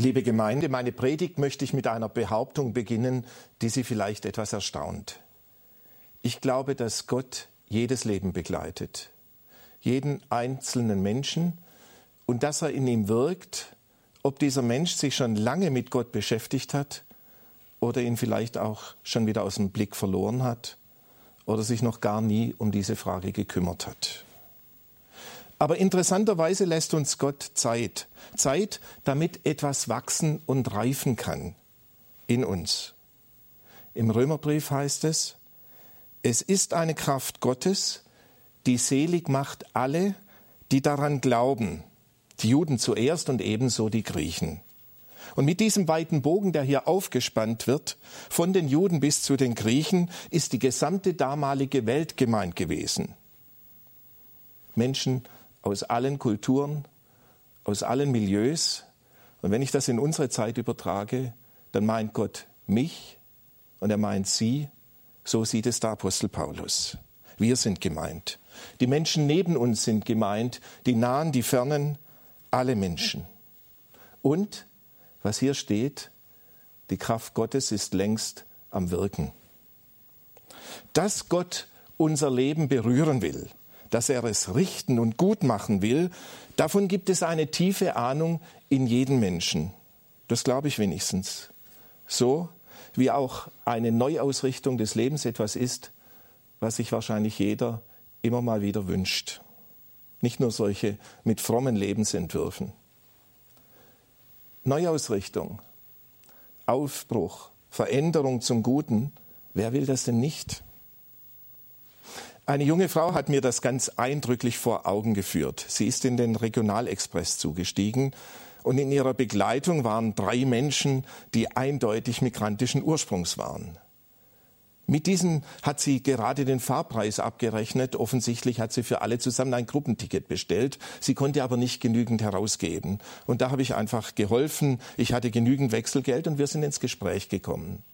Liebe Gemeinde, meine Predigt möchte ich mit einer Behauptung beginnen, die Sie vielleicht etwas erstaunt. Ich glaube, dass Gott jedes Leben begleitet, jeden einzelnen Menschen und dass er in ihm wirkt, ob dieser Mensch sich schon lange mit Gott beschäftigt hat oder ihn vielleicht auch schon wieder aus dem Blick verloren hat oder sich noch gar nie um diese Frage gekümmert hat. Aber interessanterweise lässt uns Gott Zeit. Zeit, damit etwas wachsen und reifen kann in uns. Im Römerbrief heißt es, es ist eine Kraft Gottes, die selig macht alle, die daran glauben, die Juden zuerst und ebenso die Griechen. Und mit diesem weiten Bogen, der hier aufgespannt wird, von den Juden bis zu den Griechen, ist die gesamte damalige Welt gemeint gewesen. Menschen aus allen Kulturen, aus allen Milieus. Und wenn ich das in unsere Zeit übertrage, dann meint Gott mich und er meint sie. So sieht es der Apostel Paulus. Wir sind gemeint. Die Menschen neben uns sind gemeint, die Nahen, die Fernen, alle Menschen. Und was hier steht, die Kraft Gottes ist längst am Wirken. Dass Gott unser Leben berühren will, dass er es richten und gut machen will, davon gibt es eine tiefe Ahnung in jedem Menschen. Das glaube ich wenigstens. So wie auch eine Neuausrichtung des Lebens etwas ist, was sich wahrscheinlich jeder immer mal wieder wünscht. Nicht nur solche mit frommen Lebensentwürfen. Neuausrichtung, Aufbruch, Veränderung zum Guten, wer will das denn nicht? Eine junge Frau hat mir das ganz eindrücklich vor Augen geführt. Sie ist in den Regionalexpress zugestiegen und in ihrer Begleitung waren drei Menschen, die eindeutig migrantischen Ursprungs waren. Mit diesen hat sie gerade den Fahrpreis abgerechnet. Offensichtlich hat sie für alle zusammen ein Gruppenticket bestellt. Sie konnte aber nicht genügend herausgeben. Und da habe ich einfach geholfen. Ich hatte genügend Wechselgeld und wir sind ins Gespräch gekommen.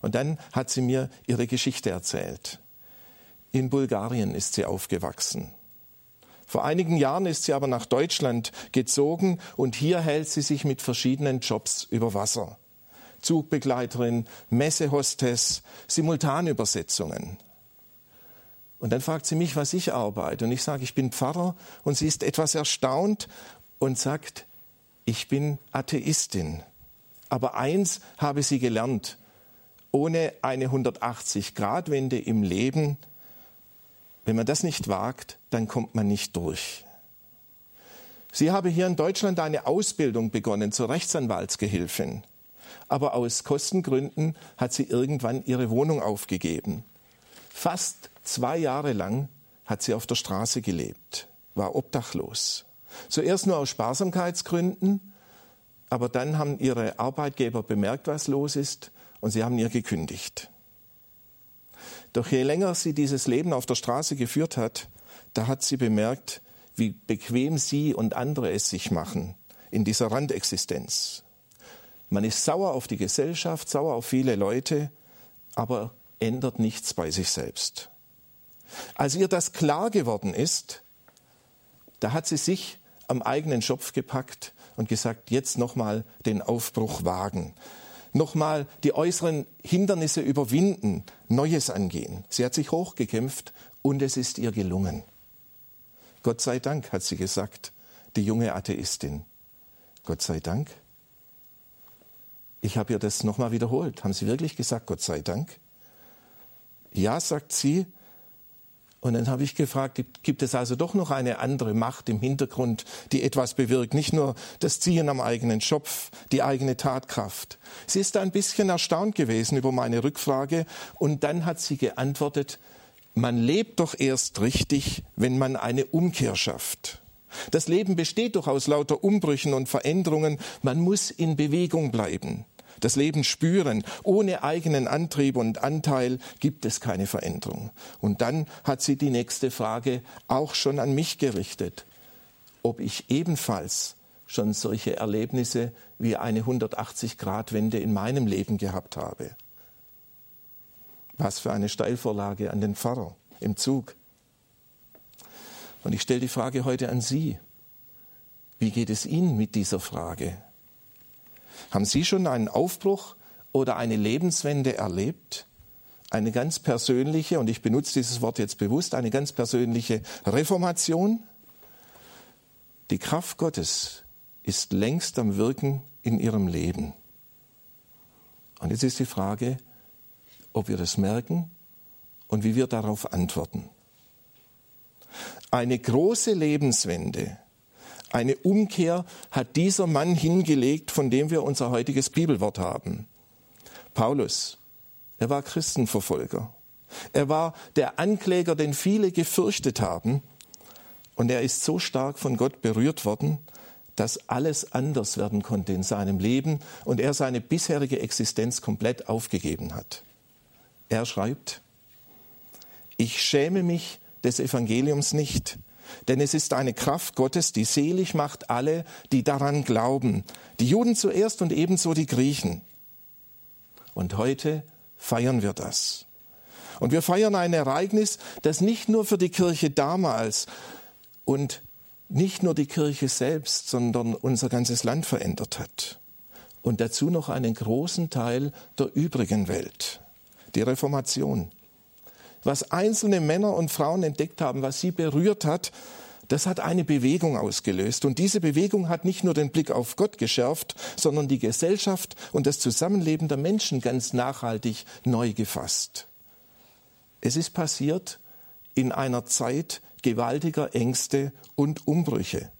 Und dann hat sie mir ihre Geschichte erzählt. In Bulgarien ist sie aufgewachsen. Vor einigen Jahren ist sie aber nach Deutschland gezogen und hier hält sie sich mit verschiedenen Jobs über Wasser. Zugbegleiterin, Messehostess, Simultanübersetzungen. Und dann fragt sie mich, was ich arbeite. Und ich sage, ich bin Pfarrer. Und sie ist etwas erstaunt und sagt, ich bin Atheistin. Aber eins habe sie gelernt. Ohne eine 180-Grad-Wende im Leben, wenn man das nicht wagt, dann kommt man nicht durch. Sie habe hier in Deutschland eine Ausbildung begonnen zur Rechtsanwaltsgehilfin aber aus Kostengründen hat sie irgendwann ihre Wohnung aufgegeben. Fast zwei Jahre lang hat sie auf der Straße gelebt, war obdachlos. Zuerst nur aus Sparsamkeitsgründen, aber dann haben ihre Arbeitgeber bemerkt, was los ist, und sie haben ihr gekündigt. Doch je länger sie dieses Leben auf der Straße geführt hat, da hat sie bemerkt, wie bequem sie und andere es sich machen in dieser Randexistenz. Man ist sauer auf die Gesellschaft, sauer auf viele Leute, aber ändert nichts bei sich selbst. Als ihr das klar geworden ist, da hat sie sich am eigenen Schopf gepackt und gesagt, jetzt nochmal den Aufbruch wagen, nochmal die äußeren Hindernisse überwinden, Neues angehen. Sie hat sich hochgekämpft und es ist ihr gelungen. Gott sei Dank, hat sie gesagt, die junge Atheistin. Gott sei Dank. Ich habe ihr das nochmal wiederholt. Haben Sie wirklich gesagt, Gott sei Dank? Ja, sagt sie. Und dann habe ich gefragt, gibt es also doch noch eine andere Macht im Hintergrund, die etwas bewirkt? Nicht nur das Ziehen am eigenen Schopf, die eigene Tatkraft. Sie ist ein bisschen erstaunt gewesen über meine Rückfrage und dann hat sie geantwortet, man lebt doch erst richtig, wenn man eine Umkehr schafft. Das Leben besteht doch aus lauter Umbrüchen und Veränderungen. Man muss in Bewegung bleiben das Leben spüren. Ohne eigenen Antrieb und Anteil gibt es keine Veränderung. Und dann hat sie die nächste Frage auch schon an mich gerichtet, ob ich ebenfalls schon solche Erlebnisse wie eine 180-Grad-Wende in meinem Leben gehabt habe. Was für eine Steilvorlage an den Pfarrer im Zug. Und ich stelle die Frage heute an Sie. Wie geht es Ihnen mit dieser Frage? Haben Sie schon einen Aufbruch oder eine Lebenswende erlebt? Eine ganz persönliche, und ich benutze dieses Wort jetzt bewusst, eine ganz persönliche Reformation? Die Kraft Gottes ist längst am Wirken in Ihrem Leben. Und jetzt ist die Frage, ob wir das merken und wie wir darauf antworten. Eine große Lebenswende, eine Umkehr hat dieser Mann hingelegt, von dem wir unser heutiges Bibelwort haben. Paulus, er war Christenverfolger. Er war der Ankläger, den viele gefürchtet haben. Und er ist so stark von Gott berührt worden, dass alles anders werden konnte in seinem Leben und er seine bisherige Existenz komplett aufgegeben hat. Er schreibt, ich schäme mich des Evangeliums nicht, denn es ist eine Kraft Gottes, die selig macht alle, die daran glauben, die Juden zuerst und ebenso die Griechen. Und heute feiern wir das. Und wir feiern ein Ereignis, das nicht nur für die Kirche damals und nicht nur die Kirche selbst, sondern unser ganzes Land verändert hat. Und dazu noch einen großen Teil der übrigen Welt, die Reformation was einzelne Männer und Frauen entdeckt haben, was sie berührt hat, das hat eine Bewegung ausgelöst. Und diese Bewegung hat nicht nur den Blick auf Gott geschärft, sondern die Gesellschaft und das Zusammenleben der Menschen ganz nachhaltig neu gefasst. Es ist passiert in einer Zeit gewaltiger Ängste und Umbrüche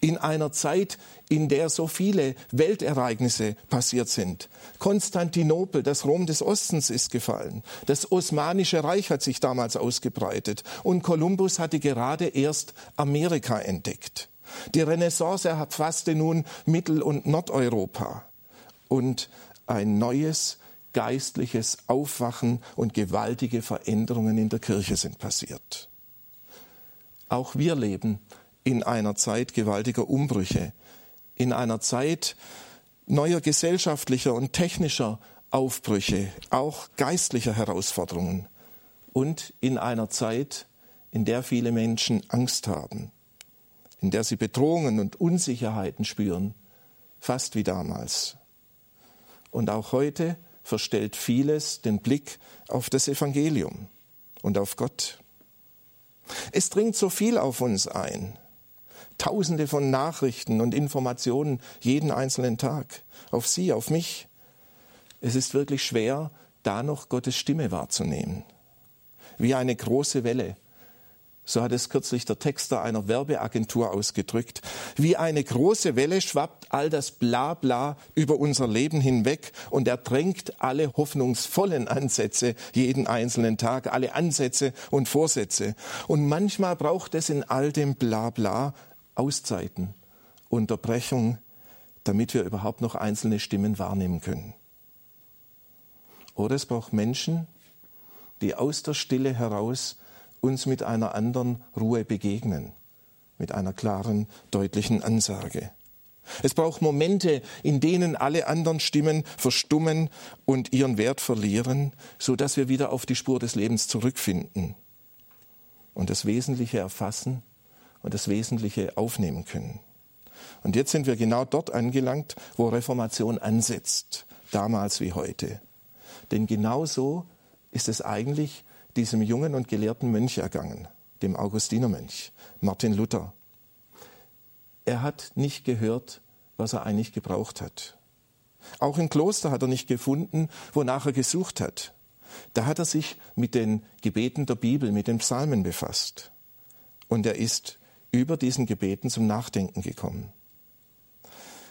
in einer Zeit, in der so viele Weltereignisse passiert sind. Konstantinopel, das Rom des Ostens ist gefallen. Das Osmanische Reich hat sich damals ausgebreitet und Kolumbus hatte gerade erst Amerika entdeckt. Die Renaissance erfasste nun Mittel- und Nordeuropa und ein neues geistliches Aufwachen und gewaltige Veränderungen in der Kirche sind passiert. Auch wir leben in einer Zeit gewaltiger Umbrüche, in einer Zeit neuer gesellschaftlicher und technischer Aufbrüche, auch geistlicher Herausforderungen und in einer Zeit, in der viele Menschen Angst haben, in der sie Bedrohungen und Unsicherheiten spüren, fast wie damals. Und auch heute verstellt vieles den Blick auf das Evangelium und auf Gott. Es dringt so viel auf uns ein. Tausende von Nachrichten und Informationen jeden einzelnen Tag. Auf Sie, auf mich. Es ist wirklich schwer, da noch Gottes Stimme wahrzunehmen. Wie eine große Welle. So hat es kürzlich der Texter einer Werbeagentur ausgedrückt. Wie eine große Welle schwappt all das Blabla über unser Leben hinweg und ertränkt alle hoffnungsvollen Ansätze jeden einzelnen Tag, alle Ansätze und Vorsätze. Und manchmal braucht es in all dem Blabla Auszeiten, Unterbrechung, damit wir überhaupt noch einzelne Stimmen wahrnehmen können. Oder es braucht Menschen, die aus der Stille heraus uns mit einer anderen Ruhe begegnen, mit einer klaren, deutlichen Ansage. Es braucht Momente, in denen alle anderen Stimmen verstummen und ihren Wert verlieren, so dass wir wieder auf die Spur des Lebens zurückfinden und das Wesentliche erfassen und das Wesentliche aufnehmen können. Und jetzt sind wir genau dort angelangt, wo Reformation ansetzt, damals wie heute. Denn genau so ist es eigentlich diesem jungen und gelehrten Mönch ergangen, dem Augustinermönch, Martin Luther. Er hat nicht gehört, was er eigentlich gebraucht hat. Auch im Kloster hat er nicht gefunden, wonach er gesucht hat. Da hat er sich mit den Gebeten der Bibel, mit den Psalmen befasst. Und er ist über diesen Gebeten zum Nachdenken gekommen.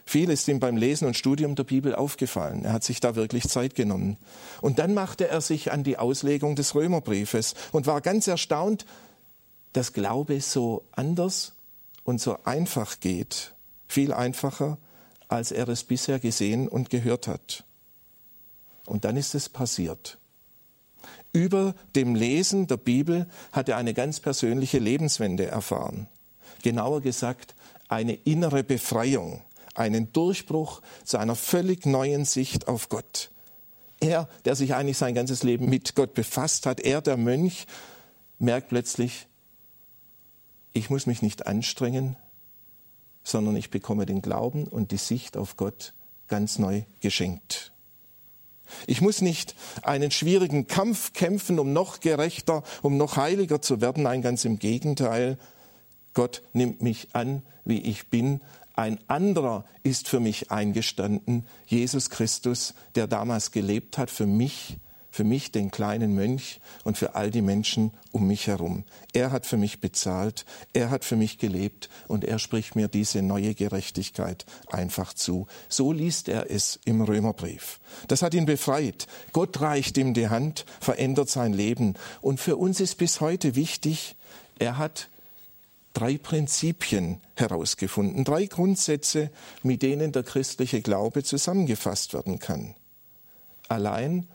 Viel ist ihm beim Lesen und Studium der Bibel aufgefallen. Er hat sich da wirklich Zeit genommen. Und dann machte er sich an die Auslegung des Römerbriefes und war ganz erstaunt, dass Glaube so anders und so einfach geht. Viel einfacher, als er es bisher gesehen und gehört hat. Und dann ist es passiert. Über dem Lesen der Bibel hat er eine ganz persönliche Lebenswende erfahren genauer gesagt eine innere Befreiung, einen Durchbruch zu einer völlig neuen Sicht auf Gott. Er, der sich eigentlich sein ganzes Leben mit Gott befasst hat, er, der Mönch, merkt plötzlich, ich muss mich nicht anstrengen, sondern ich bekomme den Glauben und die Sicht auf Gott ganz neu geschenkt. Ich muss nicht einen schwierigen Kampf kämpfen, um noch gerechter, um noch heiliger zu werden. Nein, ganz im Gegenteil. Gott nimmt mich an, wie ich bin. Ein anderer ist für mich eingestanden, Jesus Christus, der damals gelebt hat für mich für mich, den kleinen Mönch und für all die Menschen um mich herum. Er hat für mich bezahlt, er hat für mich gelebt und er spricht mir diese neue Gerechtigkeit einfach zu. So liest er es im Römerbrief. Das hat ihn befreit. Gott reicht ihm die Hand, verändert sein Leben. Und für uns ist bis heute wichtig, er hat drei Prinzipien herausgefunden, drei Grundsätze, mit denen der christliche Glaube zusammengefasst werden kann. Allein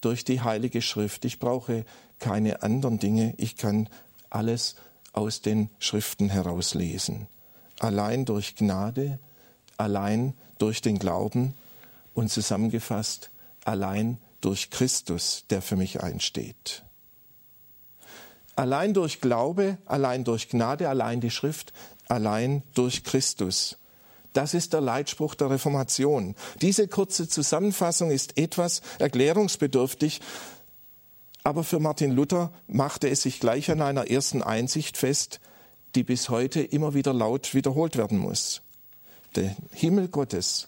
durch die Heilige Schrift. Ich brauche keine anderen Dinge. Ich kann alles aus den Schriften herauslesen. Allein durch Gnade, allein durch den Glauben und zusammengefasst allein durch Christus, der für mich einsteht. Allein durch Glaube, allein durch Gnade, allein die Schrift, allein durch Christus. Das ist der Leitspruch der Reformation. Diese kurze Zusammenfassung ist etwas erklärungsbedürftig, aber für Martin Luther machte es sich gleich an einer ersten Einsicht fest, die bis heute immer wieder laut wiederholt werden muss. Der Himmel Gottes,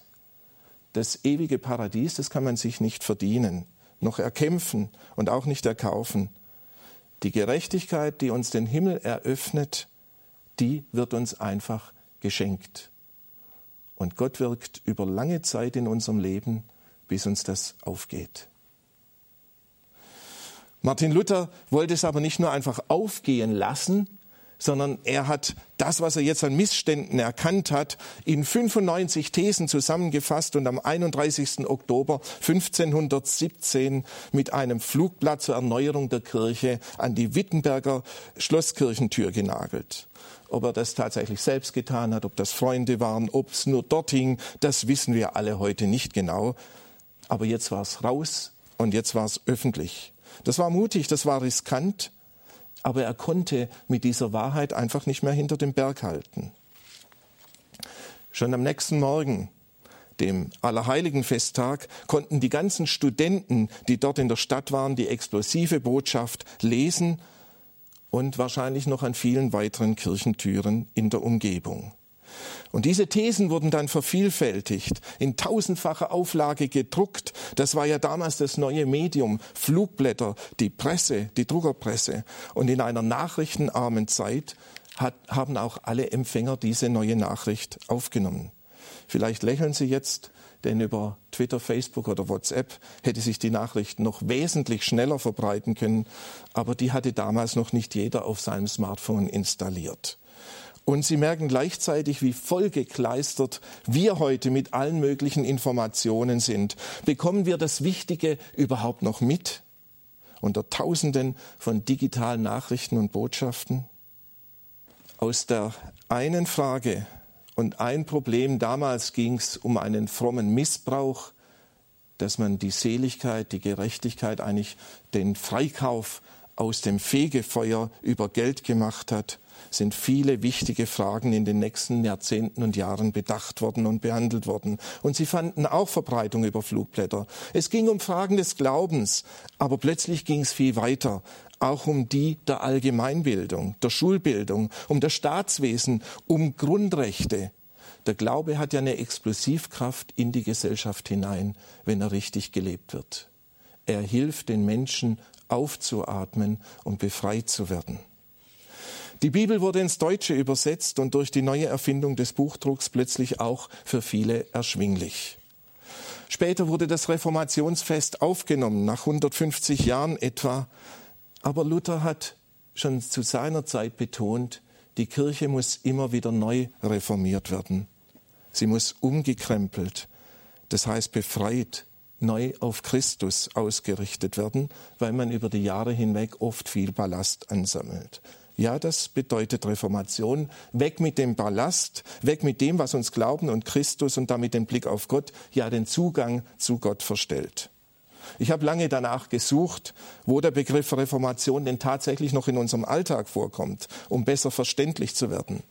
das ewige Paradies, das kann man sich nicht verdienen, noch erkämpfen und auch nicht erkaufen. Die Gerechtigkeit, die uns den Himmel eröffnet, die wird uns einfach geschenkt. Und Gott wirkt über lange Zeit in unserem Leben, bis uns das aufgeht. Martin Luther wollte es aber nicht nur einfach aufgehen lassen, sondern er hat das, was er jetzt an Missständen erkannt hat, in 95 Thesen zusammengefasst und am 31. Oktober 1517 mit einem Flugblatt zur Erneuerung der Kirche an die Wittenberger Schlosskirchentür genagelt. Ob er das tatsächlich selbst getan hat, ob das Freunde waren, ob es nur dort hing, das wissen wir alle heute nicht genau. Aber jetzt war es raus und jetzt war es öffentlich. Das war mutig, das war riskant, aber er konnte mit dieser Wahrheit einfach nicht mehr hinter dem Berg halten. Schon am nächsten Morgen, dem Allerheiligenfesttag, konnten die ganzen Studenten, die dort in der Stadt waren, die explosive Botschaft lesen und wahrscheinlich noch an vielen weiteren Kirchentüren in der Umgebung. Und diese Thesen wurden dann vervielfältigt, in tausendfacher Auflage gedruckt. Das war ja damals das neue Medium, Flugblätter, die Presse, die Druckerpresse. Und in einer nachrichtenarmen Zeit hat, haben auch alle Empfänger diese neue Nachricht aufgenommen. Vielleicht lächeln Sie jetzt, denn über Twitter, Facebook oder WhatsApp hätte sich die Nachricht noch wesentlich schneller verbreiten können, aber die hatte damals noch nicht jeder auf seinem Smartphone installiert. Und Sie merken gleichzeitig, wie vollgekleistert wir heute mit allen möglichen Informationen sind. Bekommen wir das Wichtige überhaupt noch mit? Unter Tausenden von digitalen Nachrichten und Botschaften? Aus der einen Frage und ein Problem damals ging es um einen frommen Missbrauch, dass man die Seligkeit, die Gerechtigkeit, eigentlich den Freikauf aus dem Fegefeuer über Geld gemacht hat, sind viele wichtige Fragen in den nächsten Jahrzehnten und Jahren bedacht worden und behandelt worden. Und sie fanden auch Verbreitung über Flugblätter. Es ging um Fragen des Glaubens, aber plötzlich ging es viel weiter auch um die der Allgemeinbildung, der Schulbildung, um das Staatswesen, um Grundrechte. Der Glaube hat ja eine Explosivkraft in die Gesellschaft hinein, wenn er richtig gelebt wird. Er hilft den Menschen aufzuatmen und befreit zu werden. Die Bibel wurde ins Deutsche übersetzt und durch die neue Erfindung des Buchdrucks plötzlich auch für viele erschwinglich. Später wurde das Reformationsfest aufgenommen, nach 150 Jahren etwa, aber Luther hat schon zu seiner Zeit betont, die Kirche muss immer wieder neu reformiert werden. Sie muss umgekrempelt, das heißt befreit, neu auf Christus ausgerichtet werden, weil man über die Jahre hinweg oft viel Ballast ansammelt. Ja, das bedeutet Reformation. Weg mit dem Ballast, weg mit dem, was uns Glauben und Christus und damit den Blick auf Gott, ja den Zugang zu Gott verstellt. Ich habe lange danach gesucht, wo der Begriff Reformation denn tatsächlich noch in unserem Alltag vorkommt, um besser verständlich zu werden.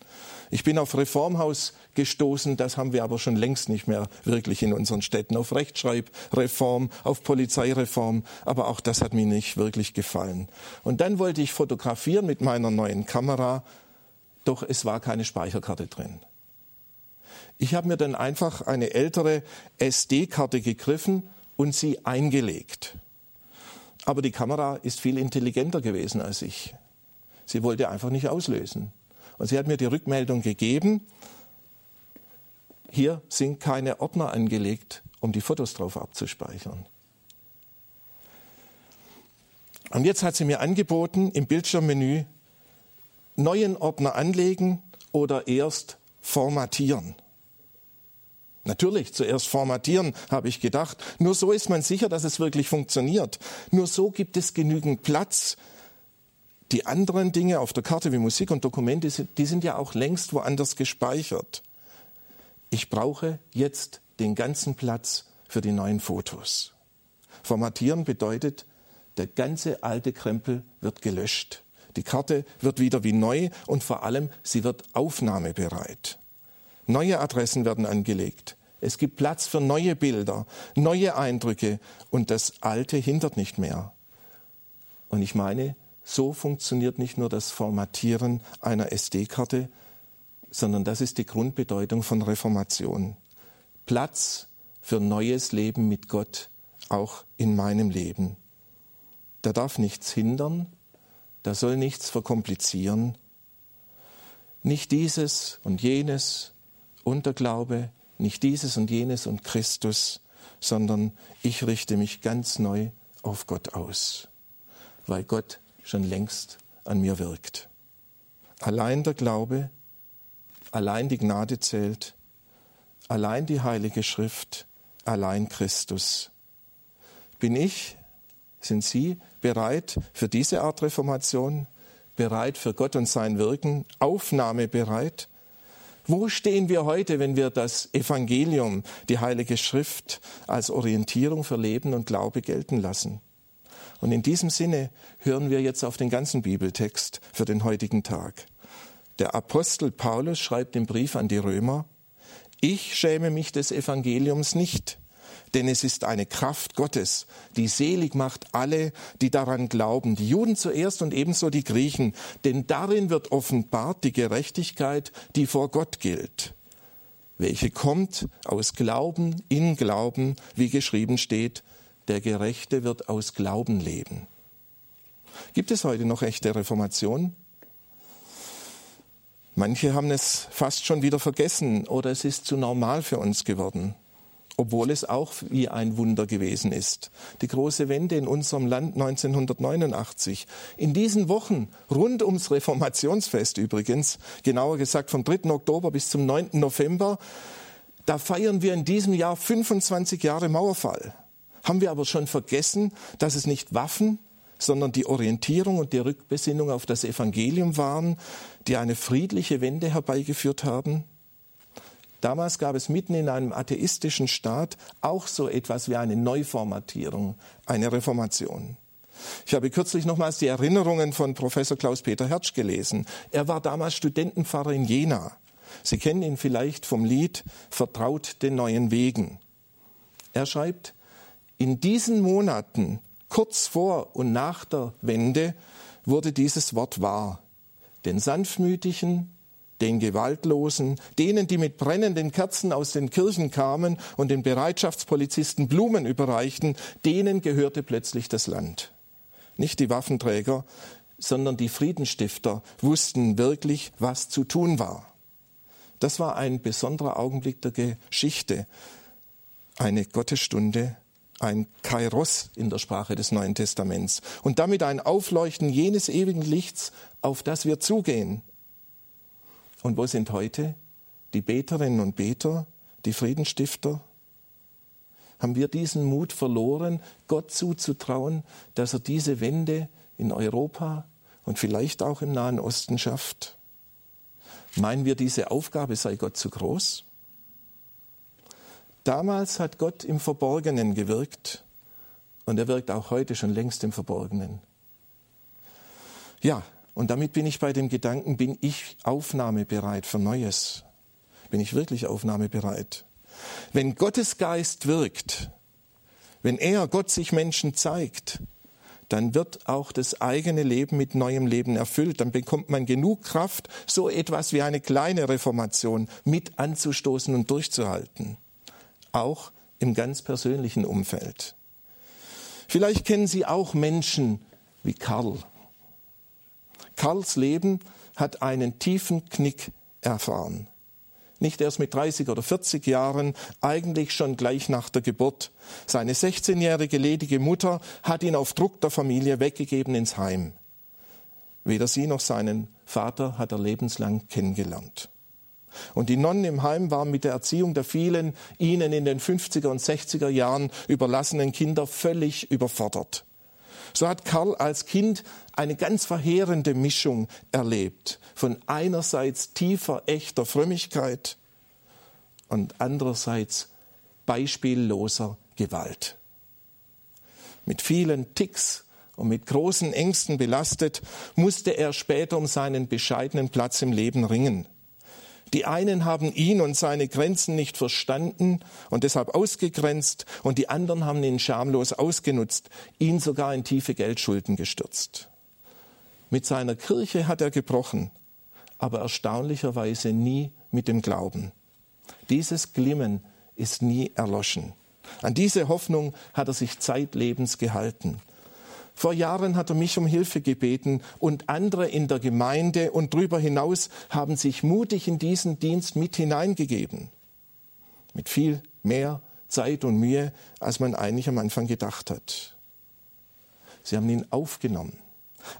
Ich bin auf Reformhaus gestoßen, das haben wir aber schon längst nicht mehr wirklich in unseren Städten. Auf Rechtschreibreform, auf Polizeireform, aber auch das hat mir nicht wirklich gefallen. Und dann wollte ich fotografieren mit meiner neuen Kamera, doch es war keine Speicherkarte drin. Ich habe mir dann einfach eine ältere SD-Karte gegriffen und sie eingelegt. Aber die Kamera ist viel intelligenter gewesen als ich. Sie wollte einfach nicht auslösen. Und sie hat mir die Rückmeldung gegeben, hier sind keine Ordner angelegt, um die Fotos drauf abzuspeichern. Und jetzt hat sie mir angeboten, im Bildschirmmenü neuen Ordner anlegen oder erst formatieren. Natürlich, zuerst formatieren, habe ich gedacht. Nur so ist man sicher, dass es wirklich funktioniert. Nur so gibt es genügend Platz. Die anderen Dinge auf der Karte wie Musik und Dokumente, die sind ja auch längst woanders gespeichert. Ich brauche jetzt den ganzen Platz für die neuen Fotos. Formatieren bedeutet, der ganze alte Krempel wird gelöscht. Die Karte wird wieder wie neu und vor allem sie wird aufnahmebereit. Neue Adressen werden angelegt. Es gibt Platz für neue Bilder, neue Eindrücke und das Alte hindert nicht mehr. Und ich meine, so funktioniert nicht nur das Formatieren einer SD-Karte, sondern das ist die Grundbedeutung von Reformation. Platz für neues Leben mit Gott, auch in meinem Leben. Da darf nichts hindern, da soll nichts verkomplizieren. Nicht dieses und jenes, und der Glaube, nicht dieses und jenes und Christus, sondern ich richte mich ganz neu auf Gott aus, weil Gott schon längst an mir wirkt. Allein der Glaube, allein die Gnade zählt, allein die Heilige Schrift, allein Christus. Bin ich, sind Sie bereit für diese Art Reformation, bereit für Gott und sein Wirken, aufnahmebereit? Wo stehen wir heute, wenn wir das Evangelium, die Heilige Schrift als Orientierung für Leben und Glaube gelten lassen? Und in diesem Sinne hören wir jetzt auf den ganzen Bibeltext für den heutigen Tag. Der Apostel Paulus schreibt im Brief an die Römer, ich schäme mich des Evangeliums nicht, denn es ist eine Kraft Gottes, die selig macht alle, die daran glauben, die Juden zuerst und ebenso die Griechen, denn darin wird offenbart die Gerechtigkeit, die vor Gott gilt, welche kommt aus Glauben in Glauben, wie geschrieben steht, der Gerechte wird aus Glauben leben. Gibt es heute noch echte Reformation? Manche haben es fast schon wieder vergessen oder es ist zu normal für uns geworden obwohl es auch wie ein Wunder gewesen ist. Die große Wende in unserem Land 1989. In diesen Wochen, rund ums Reformationsfest übrigens, genauer gesagt vom 3. Oktober bis zum 9. November, da feiern wir in diesem Jahr 25 Jahre Mauerfall. Haben wir aber schon vergessen, dass es nicht Waffen, sondern die Orientierung und die Rückbesinnung auf das Evangelium waren, die eine friedliche Wende herbeigeführt haben? Damals gab es mitten in einem atheistischen Staat auch so etwas wie eine Neuformatierung, eine Reformation. Ich habe kürzlich nochmals die Erinnerungen von Professor Klaus-Peter Hertsch gelesen. Er war damals Studentenpfarrer in Jena. Sie kennen ihn vielleicht vom Lied Vertraut den neuen Wegen. Er schreibt, in diesen Monaten, kurz vor und nach der Wende, wurde dieses Wort wahr. Den sanftmütigen, den Gewaltlosen, denen, die mit brennenden Kerzen aus den Kirchen kamen und den Bereitschaftspolizisten Blumen überreichten, denen gehörte plötzlich das Land. Nicht die Waffenträger, sondern die Friedenstifter wussten wirklich, was zu tun war. Das war ein besonderer Augenblick der Geschichte, eine Gottesstunde, ein Kairos in der Sprache des Neuen Testaments und damit ein Aufleuchten jenes ewigen Lichts, auf das wir zugehen, und wo sind heute die Beterinnen und Beter, die Friedensstifter? Haben wir diesen Mut verloren, Gott zuzutrauen, dass er diese Wende in Europa und vielleicht auch im Nahen Osten schafft? Meinen wir, diese Aufgabe sei Gott zu groß? Damals hat Gott im Verborgenen gewirkt und er wirkt auch heute schon längst im Verborgenen. Ja, Und damit bin ich bei dem Gedanken, bin ich aufnahmebereit für Neues? Bin ich wirklich aufnahmebereit? Wenn Gottes Geist wirkt, wenn er, Gott, sich Menschen zeigt, dann wird auch das eigene Leben mit neuem Leben erfüllt. Dann bekommt man genug Kraft, so etwas wie eine kleine Reformation mit anzustoßen und durchzuhalten. Auch im ganz persönlichen Umfeld. Vielleicht kennen Sie auch Menschen wie Karl. Karls Leben hat einen tiefen Knick erfahren nicht erst mit 30 oder 40 Jahren, eigentlich schon gleich nach der Geburt. Seine 16-jährige ledige Mutter hat ihn auf Druck der Familie weggegeben ins Heim. Weder sie noch seinen Vater hat er lebenslang kennengelernt. Und die Nonnen im Heim waren mit der Erziehung der vielen ihnen in den 50er und 60er Jahren überlassenen Kinder völlig überfordert. So hat Karl als Kind eine ganz verheerende Mischung erlebt von einerseits tiefer, echter Frömmigkeit und andererseits beispielloser Gewalt. Mit vielen Ticks und mit großen Ängsten belastet, musste er später um seinen bescheidenen Platz im Leben ringen. Die einen haben ihn und seine Grenzen nicht verstanden und deshalb ausgegrenzt, und die anderen haben ihn schamlos ausgenutzt, ihn sogar in tiefe Geldschulden gestürzt. Mit seiner Kirche hat er gebrochen, aber erstaunlicherweise nie mit dem Glauben. Dieses Glimmen ist nie erloschen. An diese Hoffnung hat er sich zeitlebens gehalten. Vor Jahren hat er mich um Hilfe gebeten und andere in der Gemeinde und darüber hinaus haben sich mutig in diesen Dienst mit hineingegeben. Mit viel mehr Zeit und Mühe, als man eigentlich am Anfang gedacht hat. Sie haben ihn aufgenommen.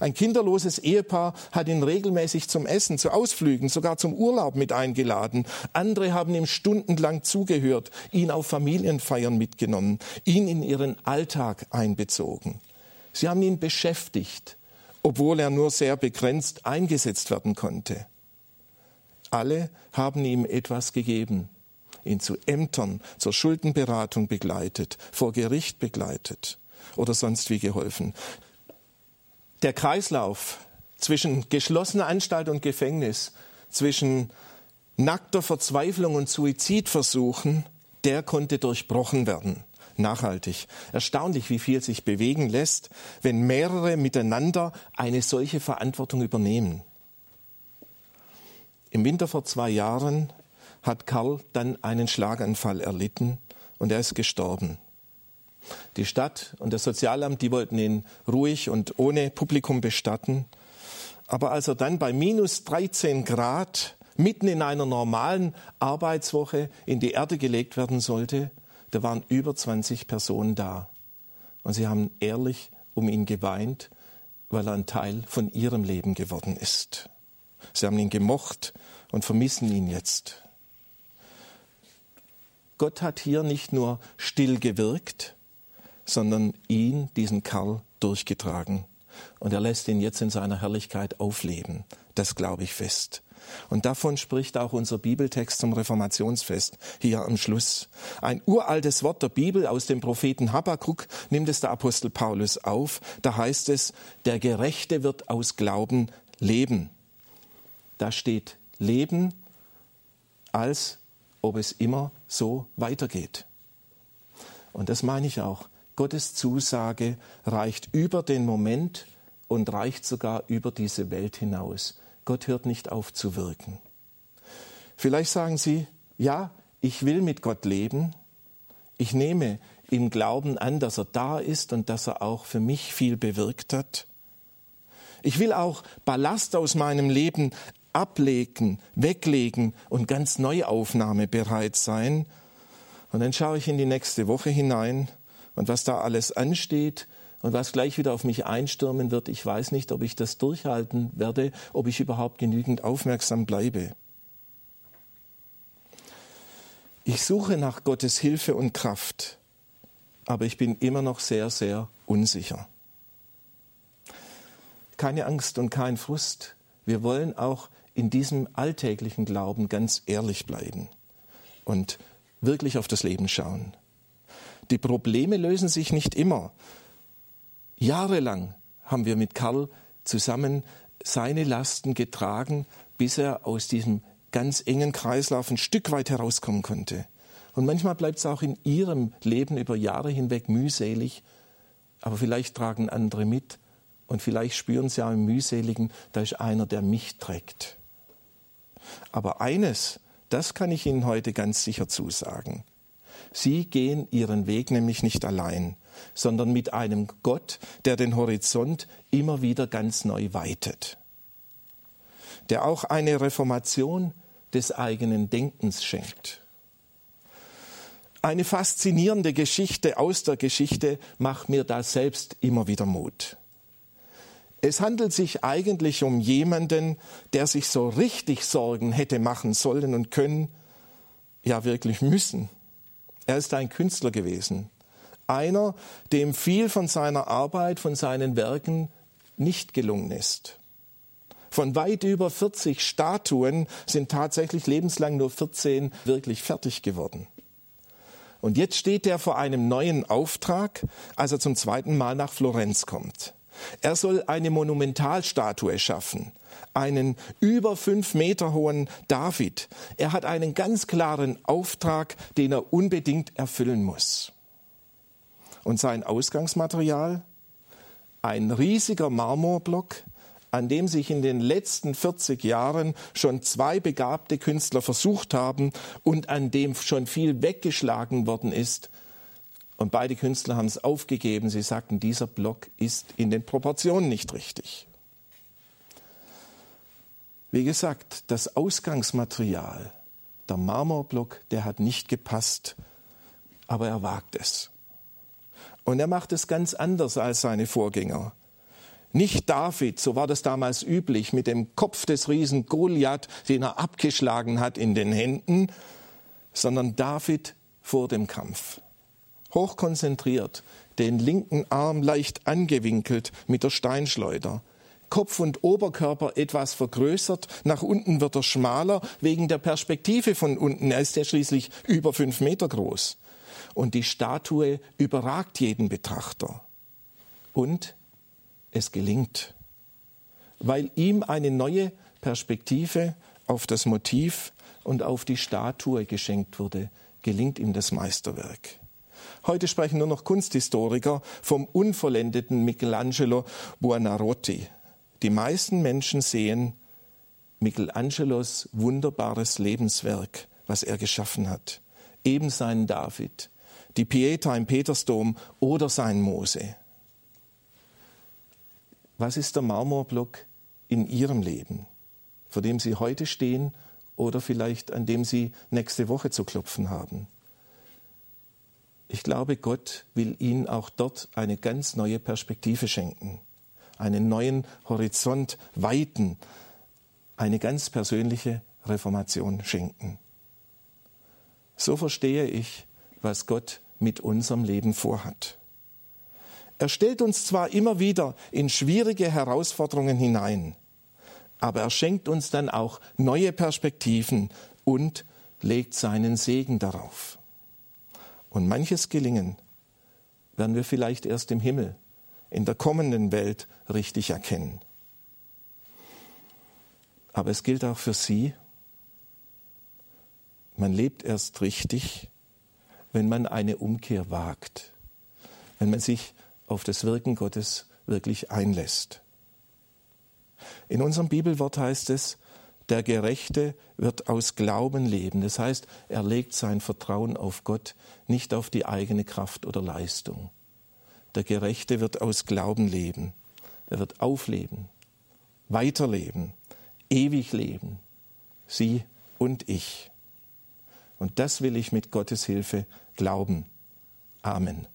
Ein kinderloses Ehepaar hat ihn regelmäßig zum Essen, zu Ausflügen, sogar zum Urlaub mit eingeladen. Andere haben ihm stundenlang zugehört, ihn auf Familienfeiern mitgenommen, ihn in ihren Alltag einbezogen. Sie haben ihn beschäftigt, obwohl er nur sehr begrenzt eingesetzt werden konnte. Alle haben ihm etwas gegeben, ihn zu Ämtern, zur Schuldenberatung begleitet, vor Gericht begleitet oder sonst wie geholfen. Der Kreislauf zwischen geschlossener Anstalt und Gefängnis, zwischen nackter Verzweiflung und Suizidversuchen, der konnte durchbrochen werden nachhaltig. Erstaunlich, wie viel sich bewegen lässt, wenn mehrere miteinander eine solche Verantwortung übernehmen. Im Winter vor zwei Jahren hat Karl dann einen Schlaganfall erlitten und er ist gestorben. Die Stadt und das Sozialamt, die wollten ihn ruhig und ohne Publikum bestatten. Aber als er dann bei minus 13 Grad mitten in einer normalen Arbeitswoche in die Erde gelegt werden sollte, da waren über 20 Personen da. Und sie haben ehrlich um ihn geweint, weil er ein Teil von ihrem Leben geworden ist. Sie haben ihn gemocht und vermissen ihn jetzt. Gott hat hier nicht nur still gewirkt, sondern ihn, diesen Karl, durchgetragen. Und er lässt ihn jetzt in seiner Herrlichkeit aufleben. Das glaube ich fest. Und davon spricht auch unser Bibeltext zum Reformationsfest hier am Schluss. Ein uraltes Wort der Bibel aus dem Propheten Habakkuk nimmt es der Apostel Paulus auf. Da heißt es, der Gerechte wird aus Glauben leben. Da steht Leben, als ob es immer so weitergeht. Und das meine ich auch. Gottes Zusage reicht über den Moment und reicht sogar über diese Welt hinaus. Gott hört nicht auf zu wirken. Vielleicht sagen Sie, ja, ich will mit Gott leben. Ich nehme im Glauben an, dass er da ist und dass er auch für mich viel bewirkt hat. Ich will auch Ballast aus meinem Leben ablegen, weglegen und ganz neuaufnahmebereit sein. Und dann schaue ich in die nächste Woche hinein und was da alles ansteht und was gleich wieder auf mich einstürmen wird, ich weiß nicht, ob ich das durchhalten werde, ob ich überhaupt genügend aufmerksam bleibe. Ich suche nach Gottes Hilfe und Kraft, aber ich bin immer noch sehr, sehr unsicher. Keine Angst und kein Frust. Wir wollen auch in diesem alltäglichen Glauben ganz ehrlich bleiben und wirklich auf das Leben schauen. Die Probleme lösen sich nicht immer. Jahrelang haben wir mit Karl zusammen seine Lasten getragen, bis er aus diesem ganz engen Kreislauf ein Stück weit herauskommen konnte. Und manchmal bleibt es auch in ihrem Leben über Jahre hinweg mühselig, aber vielleicht tragen andere mit und vielleicht spüren sie auch im mühseligen, da ist einer, der mich trägt. Aber eines, das kann ich Ihnen heute ganz sicher zusagen. Sie gehen ihren Weg nämlich nicht allein, sondern mit einem Gott, der den Horizont immer wieder ganz neu weitet, der auch eine Reformation des eigenen Denkens schenkt. Eine faszinierende Geschichte aus der Geschichte macht mir da selbst immer wieder Mut. Es handelt sich eigentlich um jemanden, der sich so richtig Sorgen hätte machen sollen und können, ja wirklich müssen. Er ist ein Künstler gewesen. Einer, dem viel von seiner Arbeit, von seinen Werken nicht gelungen ist. Von weit über 40 Statuen sind tatsächlich lebenslang nur 14 wirklich fertig geworden. Und jetzt steht er vor einem neuen Auftrag, als er zum zweiten Mal nach Florenz kommt. Er soll eine Monumentalstatue schaffen, einen über fünf Meter hohen David. Er hat einen ganz klaren Auftrag, den er unbedingt erfüllen muss. Und sein Ausgangsmaterial? Ein riesiger Marmorblock, an dem sich in den letzten 40 Jahren schon zwei begabte Künstler versucht haben und an dem schon viel weggeschlagen worden ist, und beide Künstler haben es aufgegeben. Sie sagten, dieser Block ist in den Proportionen nicht richtig. Wie gesagt, das Ausgangsmaterial, der Marmorblock, der hat nicht gepasst, aber er wagt es. Und er macht es ganz anders als seine Vorgänger. Nicht David, so war das damals üblich, mit dem Kopf des Riesen Goliath, den er abgeschlagen hat, in den Händen, sondern David vor dem Kampf hochkonzentriert, den linken Arm leicht angewinkelt mit der Steinschleuder. Kopf und Oberkörper etwas vergrößert, nach unten wird er schmaler wegen der Perspektive von unten. Er ist ja schließlich über fünf Meter groß. Und die Statue überragt jeden Betrachter. Und es gelingt, weil ihm eine neue Perspektive auf das Motiv und auf die Statue geschenkt wurde, gelingt ihm das Meisterwerk. Heute sprechen nur noch Kunsthistoriker vom unvollendeten Michelangelo Buonarroti. Die meisten Menschen sehen Michelangelos wunderbares Lebenswerk, was er geschaffen hat. Eben seinen David, die Pieta im Petersdom oder sein Mose. Was ist der Marmorblock in Ihrem Leben, vor dem Sie heute stehen oder vielleicht an dem Sie nächste Woche zu klopfen haben? Ich glaube, Gott will ihnen auch dort eine ganz neue Perspektive schenken, einen neuen Horizont weiten, eine ganz persönliche Reformation schenken. So verstehe ich, was Gott mit unserem Leben vorhat. Er stellt uns zwar immer wieder in schwierige Herausforderungen hinein, aber er schenkt uns dann auch neue Perspektiven und legt seinen Segen darauf. Und manches Gelingen werden wir vielleicht erst im Himmel, in der kommenden Welt richtig erkennen. Aber es gilt auch für Sie, man lebt erst richtig, wenn man eine Umkehr wagt, wenn man sich auf das Wirken Gottes wirklich einlässt. In unserem Bibelwort heißt es, der Gerechte wird aus Glauben leben. Das heißt, er legt sein Vertrauen auf Gott, nicht auf die eigene Kraft oder Leistung. Der Gerechte wird aus Glauben leben. Er wird aufleben, weiterleben, ewig leben. Sie und ich. Und das will ich mit Gottes Hilfe glauben. Amen.